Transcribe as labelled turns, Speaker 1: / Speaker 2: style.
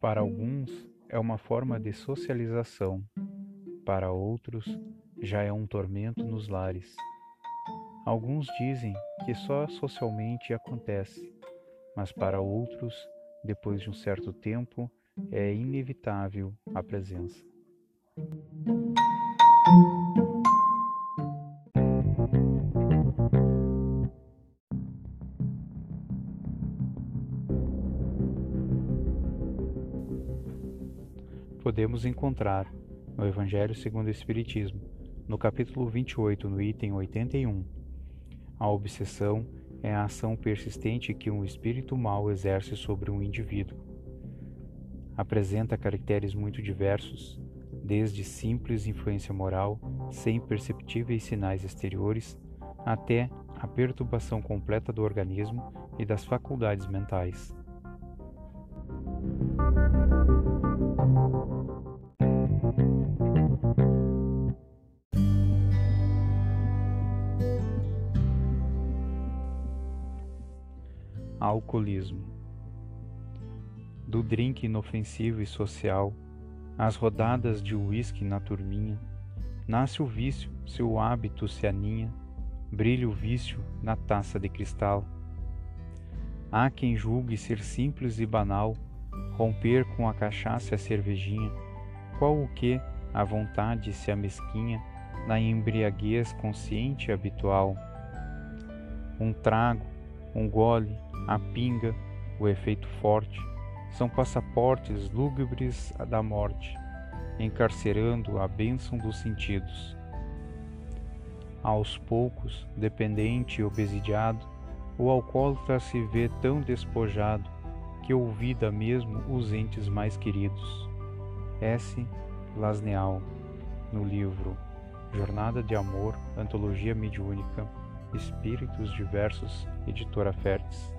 Speaker 1: Para alguns, é uma forma de socialização, para outros, já é um tormento nos lares. Alguns dizem que só socialmente acontece, mas para outros, depois de um certo tempo, é inevitável a presença. Podemos encontrar no Evangelho segundo o Espiritismo, no capítulo 28, no item 81. A obsessão é a ação persistente que um espírito mau exerce sobre um indivíduo. Apresenta caracteres muito diversos, desde simples influência moral, sem perceptíveis sinais exteriores, até a perturbação completa do organismo e das faculdades mentais. Alcoolismo Do drink inofensivo e social, às rodadas de uísque na turminha, nasce o vício, seu hábito se aninha, brilha o vício na taça de cristal. Há quem julgue ser simples e banal, romper com a cachaça e a cervejinha, qual o que a vontade se amesquinha na embriaguez consciente e habitual. Um trago, um gole, a pinga, o efeito forte, são passaportes lúgubres da morte, encarcerando a bênção dos sentidos. Aos poucos, dependente e obesidiado, o alcoólatra se vê tão despojado que ouvida mesmo os entes mais queridos. S. Lasneal, no livro Jornada de Amor, Antologia Mediúnica, Espíritos Diversos, Editora Fértice.